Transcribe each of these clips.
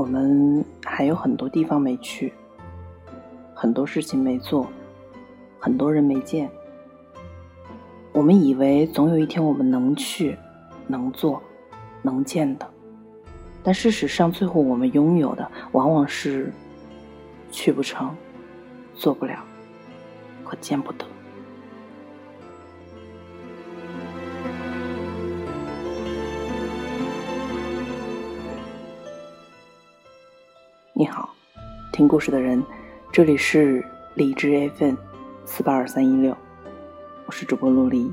我们还有很多地方没去，很多事情没做，很多人没见。我们以为总有一天我们能去、能做、能见的，但事实上，最后我们拥有的往往是去不成、做不了和见不得。听故事的人，这里是荔枝 FM 四八二三一六。我是主播陆离。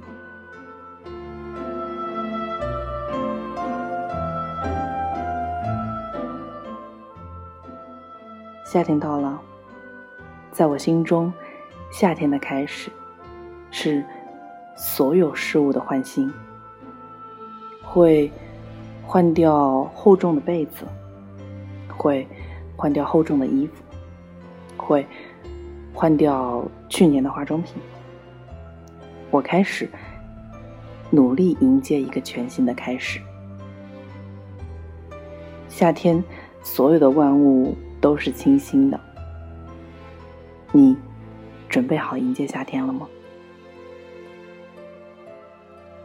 夏天到了，在我心中，夏天的开始是所有事物的换新，会换掉厚重的被子，会换掉厚重的衣服，会换掉去年的化妆品。我开始努力迎接一个全新的开始。夏天，所有的万物都是清新的。你准备好迎接夏天了吗？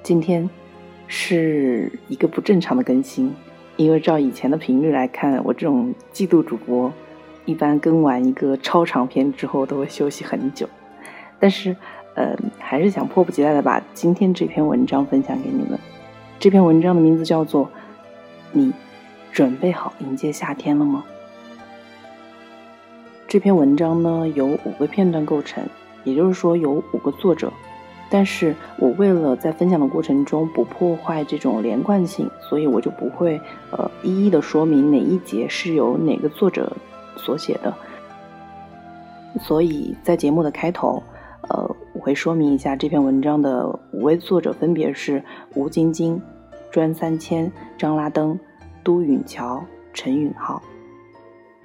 今天是一个不正常的更新，因为照以前的频率来看，我这种季度主播一般更完一个超长篇之后都会休息很久，但是。呃，还是想迫不及待的把今天这篇文章分享给你们。这篇文章的名字叫做《你准备好迎接夏天了吗》。这篇文章呢由五个片段构成，也就是说有五个作者。但是我为了在分享的过程中不破坏这种连贯性，所以我就不会呃一一的说明哪一节是由哪个作者所写的。所以在节目的开头。呃，我会说明一下这篇文章的五位作者分别是吴晶晶、专三千、张拉登、都允桥、陈允浩。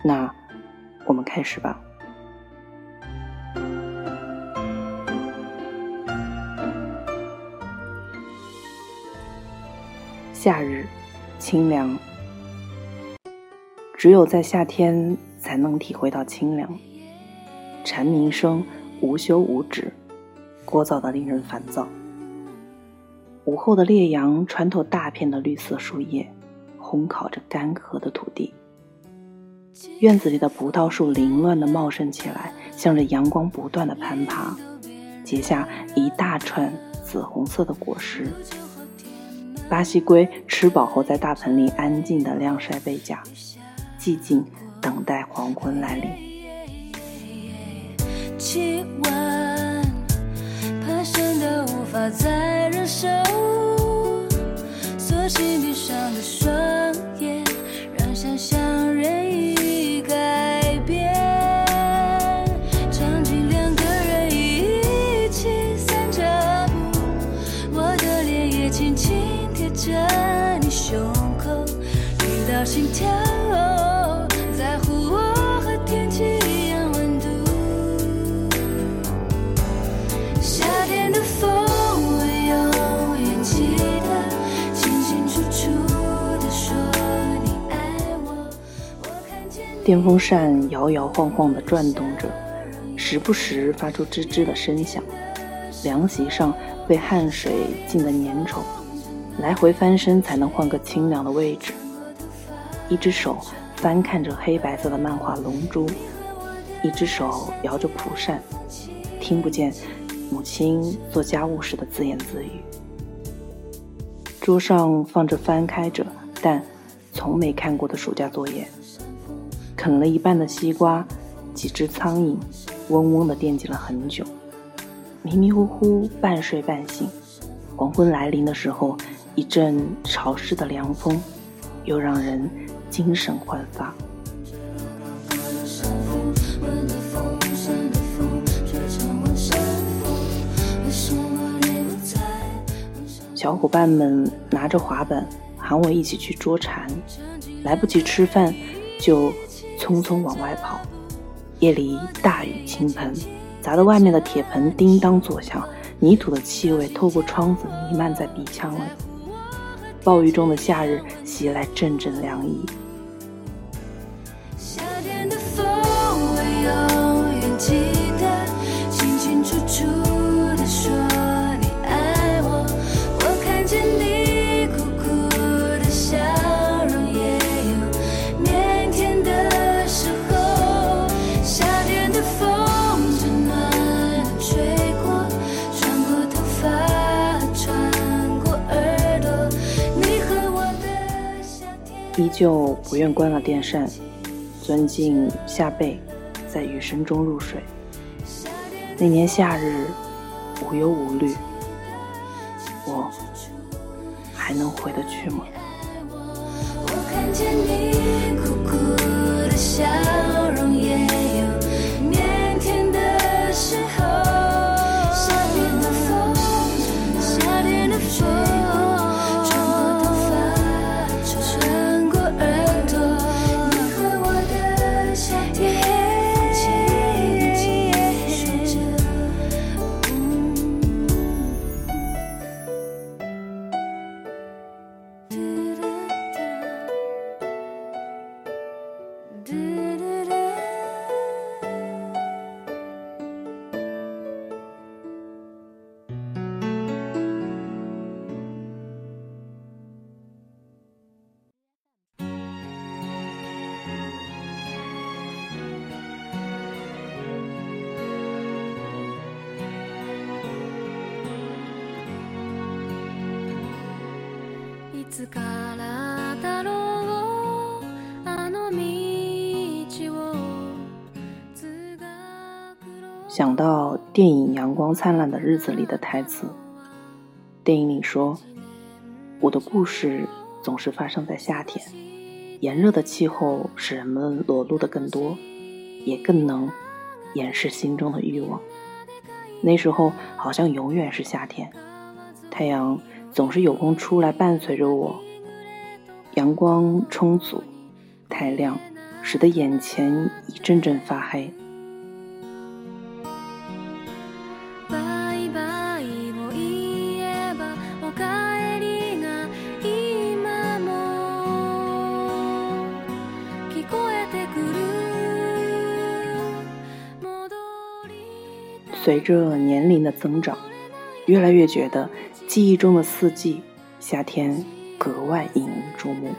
那我们开始吧。夏日，清凉，只有在夏天才能体会到清凉。蝉鸣声。无休无止，聒噪的令人烦躁。午后的烈阳穿透大片的绿色树叶，烘烤着干涸的土地。院子里的葡萄树凌乱地茂盛起来，向着阳光不断地攀爬，结下一大串紫红色的果实。巴西龟吃饱后，在大盆里安静的晾晒背甲，寂静等待黄昏来临。气温攀升的无法再忍受，索性闭上了双眼，让想象直到心跳。电风扇摇摇晃晃的转动着，时不时发出吱吱的声响。凉席上被汗水浸得粘稠，来回翻身才能换个清凉的位置。一只手翻看着黑白色的漫画《龙珠》，一只手摇着蒲扇，听不见母亲做家务时的自言自语。桌上放着翻开着但从没看过的暑假作业。啃了一半的西瓜，几只苍蝇嗡嗡地惦记了很久。迷迷糊糊，半睡半醒。黄昏来临的时候，一阵潮湿的凉风，又让人精神焕发。小伙伴们拿着滑板喊我一起去捉蝉，来不及吃饭就。匆匆往外跑，夜里大雨倾盆，砸得外面的铁盆叮当作响，泥土的气味透过窗子弥漫在鼻腔里。暴雨中的夏日袭来阵阵凉意。夏天的风我永远记依旧不愿关了电扇，钻进夏被，在雨声中入睡。那年夏日，无忧无虑，我还能回得去吗？想到电影《阳光灿烂的日子》里的台词，电影里说：“我的故事总是发生在夏天，炎热的气候使人们裸露的更多，也更能掩饰心中的欲望。那时候好像永远是夏天，太阳总是有空出来伴随着我。阳光充足，太亮，使得眼前一阵阵发黑。”随着年龄的增长，越来越觉得记忆中的四季，夏天格外引人注目。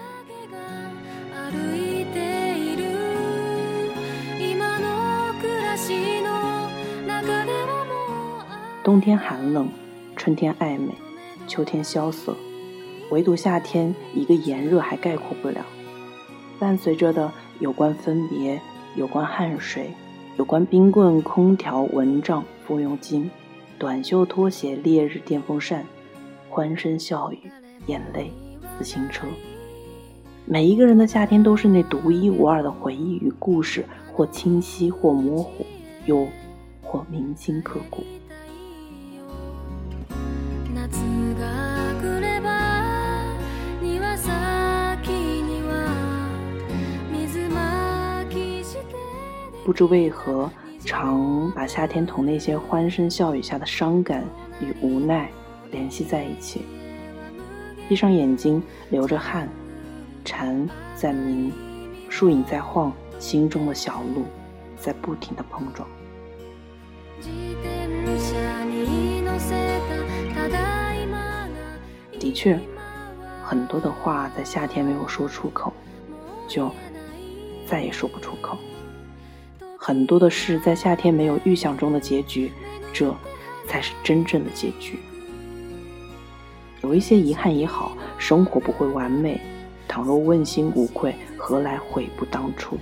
冬天寒冷，春天暧昧，秋天萧瑟，唯独夏天一个炎热还概括不了，伴随着的有关分别，有关汗水。有关冰棍、空调、蚊帐、风用巾、短袖、拖鞋、烈日、电风扇、欢声笑语、眼泪、自行车，每一个人的夏天都是那独一无二的回忆与故事，或清晰，或模糊，又或铭心刻骨。不知为何，常把夏天同那些欢声笑语下的伤感与无奈联系在一起。闭上眼睛，流着汗，蝉在鸣，树影在晃，心中的小鹿在不停的碰撞。的确，很多的话在夏天没有说出口，就再也说不出口。很多的事在夏天没有预想中的结局，这才是真正的结局。有一些遗憾也好，生活不会完美。倘若问心无愧，何来悔不当初？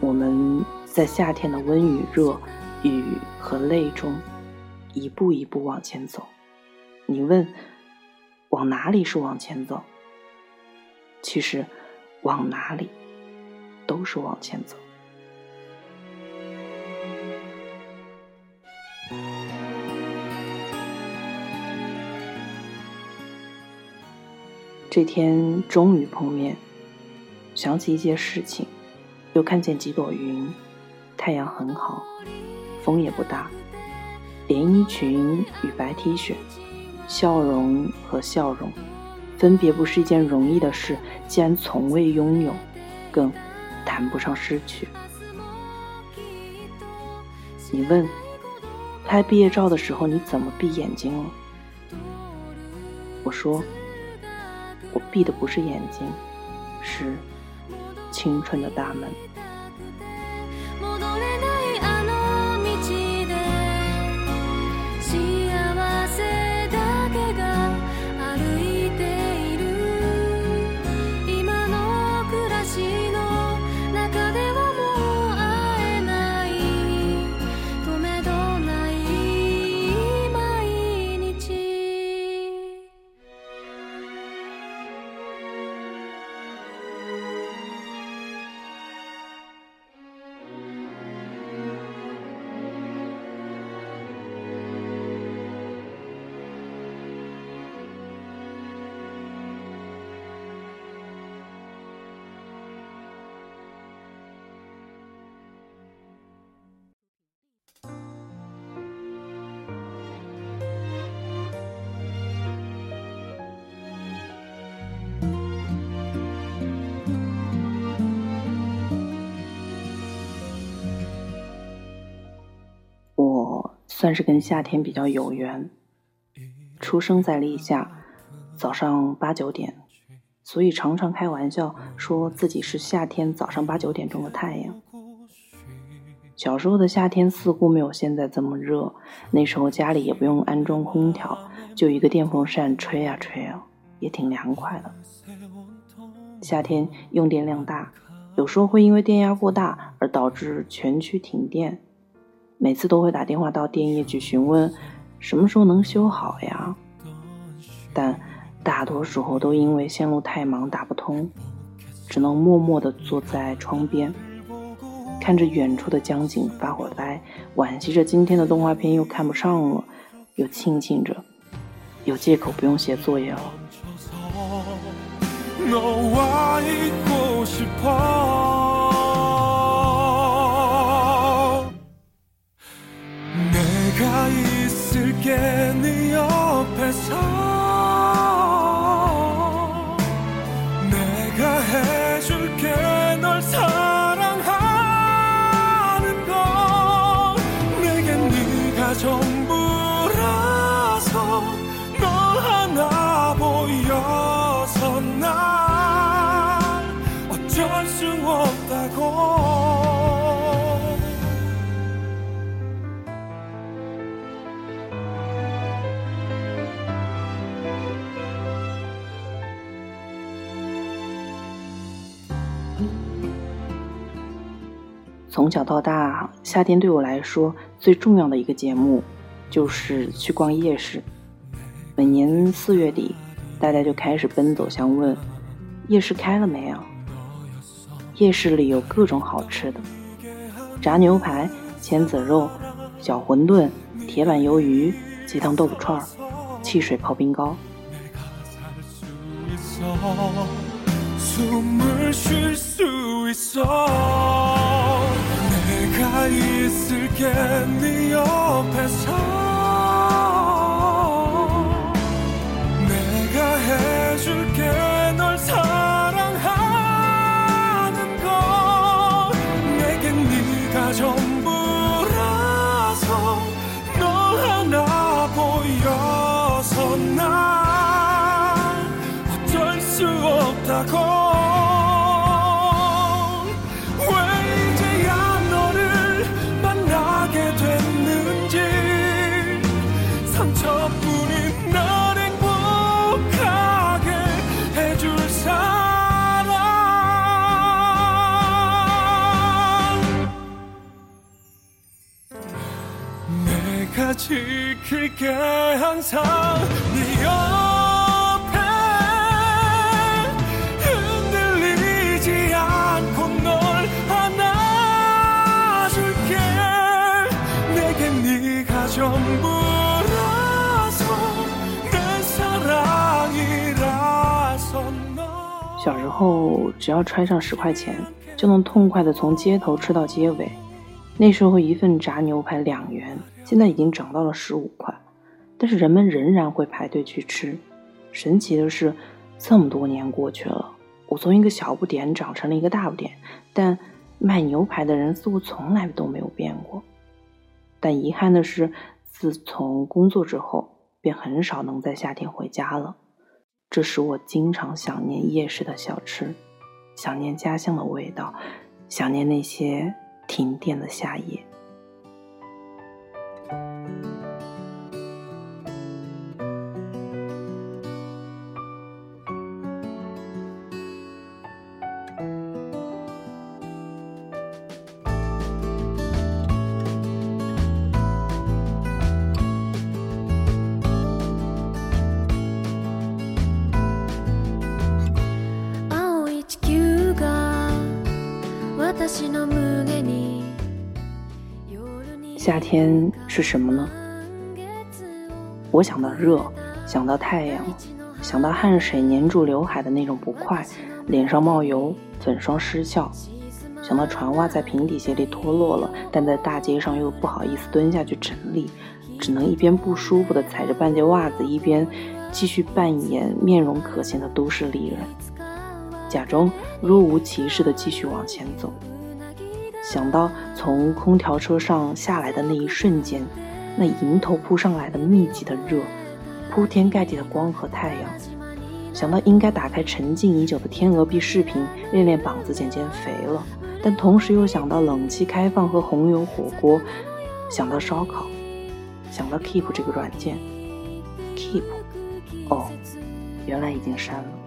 我们在夏天的温与热、雨和泪中，一步一步往前走。你问？往哪里是往前走？其实，往哪里都是往前走。这天终于碰面，想起一件事情，又看见几朵云，太阳很好，风也不大，连衣裙与白 T 恤。笑容和笑容，分别不是一件容易的事，既然从未拥有，更谈不上失去。你问，拍毕业照的时候你怎么闭眼睛了？我说，闭的不是眼睛，是青春的大门。算是跟夏天比较有缘，出生在立夏，早上八九点，所以常常开玩笑说自己是夏天早上八九点钟的太阳。小时候的夏天似乎没有现在这么热，那时候家里也不用安装空调，就一个电风扇吹啊吹啊，也挺凉快的。夏天用电量大，有时候会因为电压过大而导致全区停电。每次都会打电话到电业局询问什么时候能修好呀，但大多时候都因为线路太忙打不通，只能默默地坐在窗边，看着远处的江景发会呆，惋惜着今天的动画片又看不上了，又庆幸着有借口不用写作业了。in the office 从小到大，夏天对我来说最重要的一个节目，就是去逛夜市。每年四月底，大家就开始奔走相问：夜市开了没有？夜市里有各种好吃的，炸牛排、千子肉、小馄饨、铁板鱿鱼、鸡汤豆腐串、汽水泡冰糕。 숨을 쉴 수 있어 내가 있을게 네 옆에서 小时候，只要揣上十块钱，就能痛快的从街头吃到街尾。那时候一份炸牛排两元，现在已经涨到了十五块，但是人们仍然会排队去吃。神奇的是，这么多年过去了，我从一个小不点长成了一个大不点，但卖牛排的人似乎从来都没有变过。但遗憾的是，自从工作之后，便很少能在夏天回家了。这使我经常想念夜市的小吃，想念家乡的味道，想念那些停电的夏夜。夏天是什么呢？我想到热，想到太阳，想到汗水粘住刘海的那种不快，脸上冒油，粉霜失效，想到船袜在平底鞋里脱落了，但在大街上又不好意思蹲下去整理，只能一边不舒服的踩着半截袜子，一边继续扮演面容可亲的都市丽人，假装若无其事的继续往前走。想到从空调车上下来的那一瞬间，那迎头扑上来的密集的热，铺天盖地的光和太阳；想到应该打开沉静已久的天鹅臂视频练练膀子减减肥了，但同时又想到冷气开放和红油火锅；想到烧烤，想到 Keep 这个软件，Keep，哦，原来已经删了。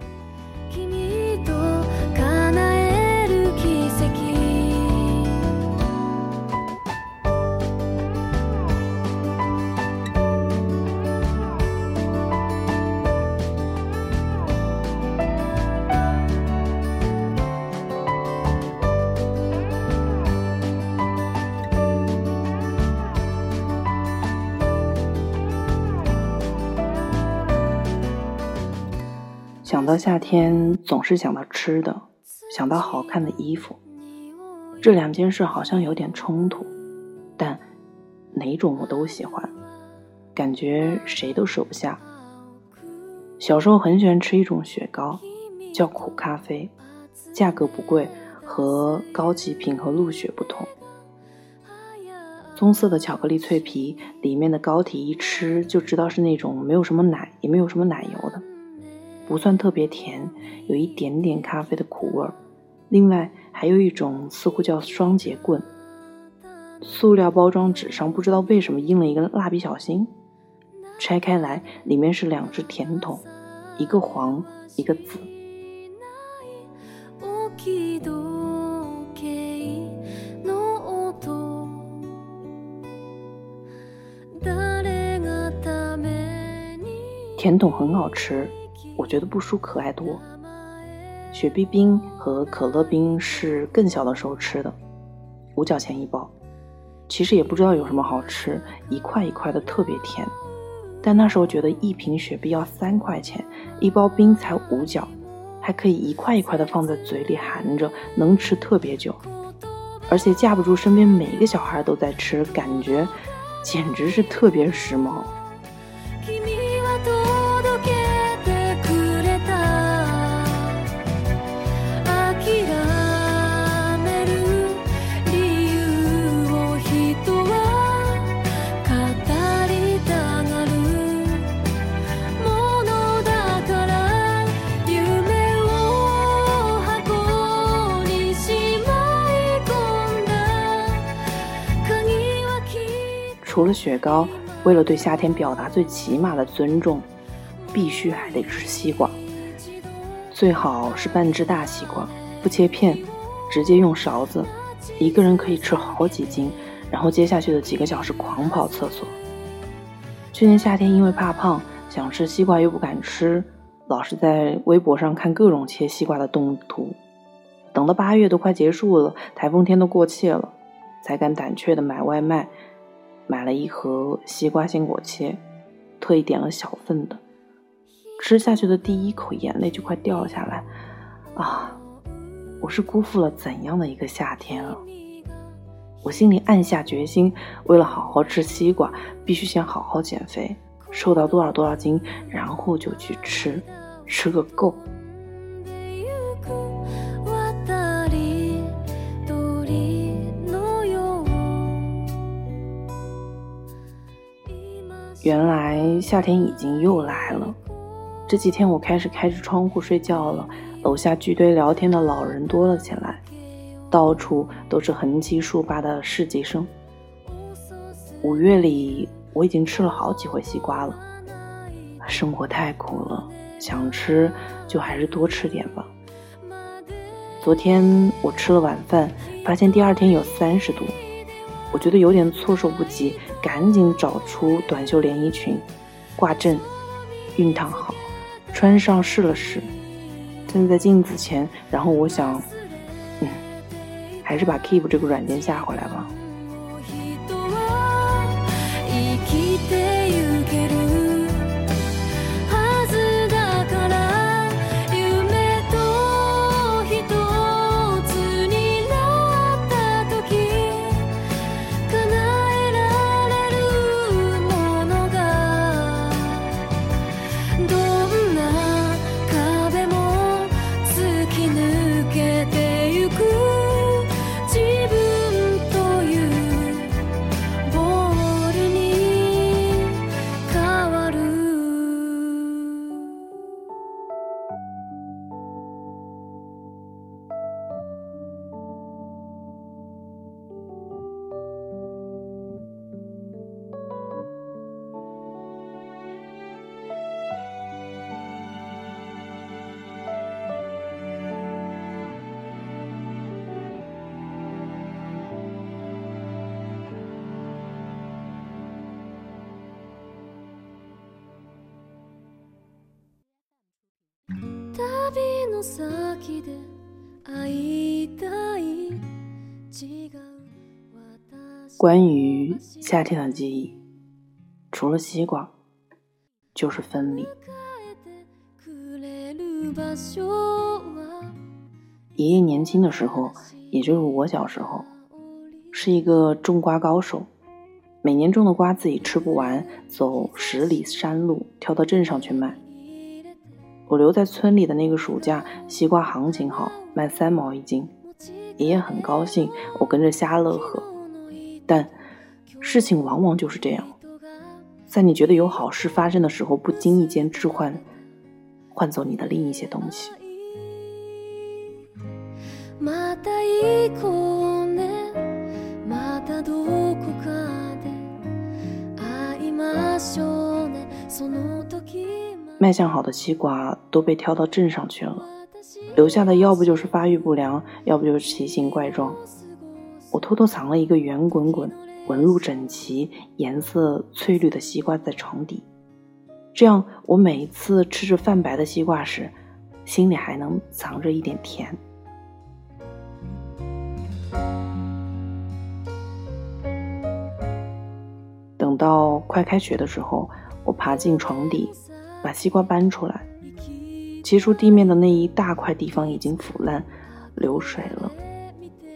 想到夏天，总是想到吃的，想到好看的衣服。这两件事好像有点冲突，但哪种我都喜欢，感觉谁都舍不下。小时候很喜欢吃一种雪糕，叫苦咖啡，价格不贵，和高级品和鹿雪不同。棕色的巧克力脆皮，里面的膏体一吃就知道是那种没有什么奶，也没有什么奶油的。不算特别甜，有一点点咖啡的苦味儿。另外还有一种似乎叫双节棍，塑料包装纸上不知道为什么印了一个蜡笔小新。拆开来，里面是两只甜筒，一个黄，一个紫。甜筒很好吃。我觉得不输可爱多。雪碧冰和可乐冰是更小的时候吃的，五角钱一包。其实也不知道有什么好吃，一块一块的特别甜。但那时候觉得一瓶雪碧要三块钱，一包冰才五角，还可以一块一块的放在嘴里含着，能吃特别久。而且架不住身边每一个小孩都在吃，感觉简直是特别时髦。除了雪糕，为了对夏天表达最起码的尊重，必须还得吃西瓜。最好是半只大西瓜，不切片，直接用勺子，一个人可以吃好几斤。然后接下去的几个小时狂跑厕所。去年夏天因为怕胖，想吃西瓜又不敢吃，老是在微博上看各种切西瓜的动图。等到八月都快结束了，台风天都过气了，才敢胆怯的买外卖。买了一盒西瓜鲜果切，特意点了小份的。吃下去的第一口，眼泪就快掉下来。啊，我是辜负了怎样的一个夏天啊！我心里暗下决心，为了好好吃西瓜，必须先好好减肥，瘦到多少多少斤，然后就去吃。吃个够。原来夏天已经又来了。这几天我开始开着窗户睡觉了，楼下聚堆聊天的老人多了起来，到处都是横七竖八的市集声。五月里我已经吃了好几回西瓜了，生活太苦了，想吃就还是多吃点吧。昨天我吃了晚饭，发现第二天有三十度。我觉得有点措手不及，赶紧找出短袖连衣裙，挂正，熨烫好，穿上试了试，站在镜子前，然后我想，嗯，还是把 Keep 这个软件下回来吧。关于夏天的记忆，除了西瓜，就是分离。爷爷年轻的时候，也就是我小时候，是一个种瓜高手，每年种的瓜自己吃不完，走十里山路挑到镇上去卖。我留在村里的那个暑假，西瓜行情好，卖三毛一斤，爷爷很高兴，我跟着瞎乐呵。但事情往往就是这样，在你觉得有好事发生的时候，不经意间置换，换走你的另一些东西。卖相好的西瓜都被挑到镇上去了，留下的要不就是发育不良，要不就是奇形怪状。我偷偷藏了一个圆滚滚、纹路整齐、颜色翠绿的西瓜在床底，这样我每一次吃着泛白的西瓜时，心里还能藏着一点甜。等到快开学的时候，我爬进床底。把西瓜搬出来，切出地面的那一大块地方已经腐烂、流水了。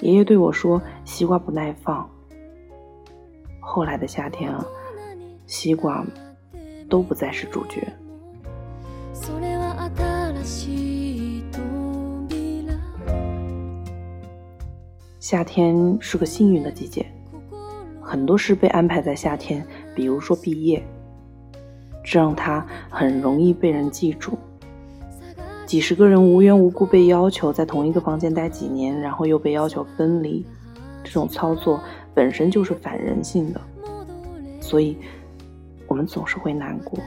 爷爷对我说：“西瓜不耐放。”后来的夏天啊，西瓜都不再是主角。夏天是个幸运的季节，很多事被安排在夏天，比如说毕业。这让他很容易被人记住。几十个人无缘无故被要求在同一个房间待几年，然后又被要求分离，这种操作本身就是反人性的，所以我们总是会难过。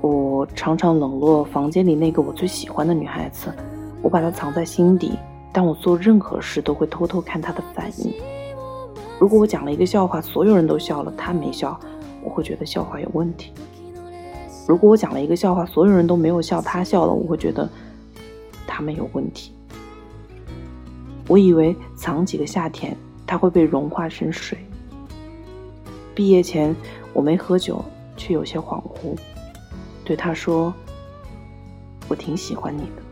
我常常冷落房间里那个我最喜欢的女孩子，我把她藏在心底。但我做任何事都会偷偷看他的反应。如果我讲了一个笑话，所有人都笑了，他没笑，我会觉得笑话有问题。如果我讲了一个笑话，所有人都没有笑，他笑了，我会觉得他们有问题。我以为藏几个夏天，他会被融化成水。毕业前我没喝酒，却有些恍惚，对他说：“我挺喜欢你的。”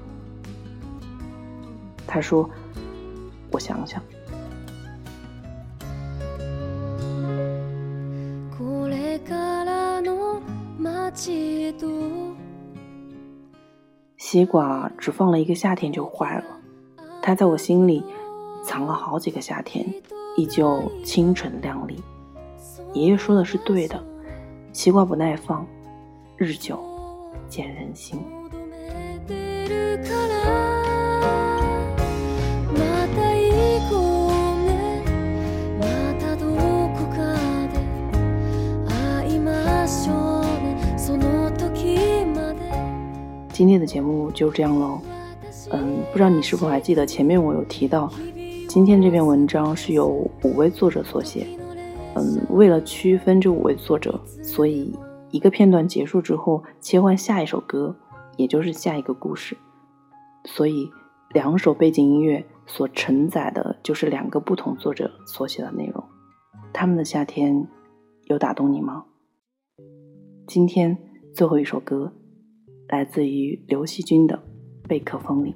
他说，我想想。西瓜只放了一个夏天就坏了，它在我心里藏了好几个夏天，依旧清纯靓丽。爷爷说的是对的，西瓜不耐放，日久见人心。今天的节目就这样喽，嗯，不知道你是否还记得前面我有提到，今天这篇文章是由五位作者所写，嗯，为了区分这五位作者，所以一个片段结束之后切换下一首歌，也就是下一个故事，所以两首背景音乐所承载的就是两个不同作者所写的内容，他们的夏天有打动你吗？今天最后一首歌。来自于刘惜君的《贝壳风铃》。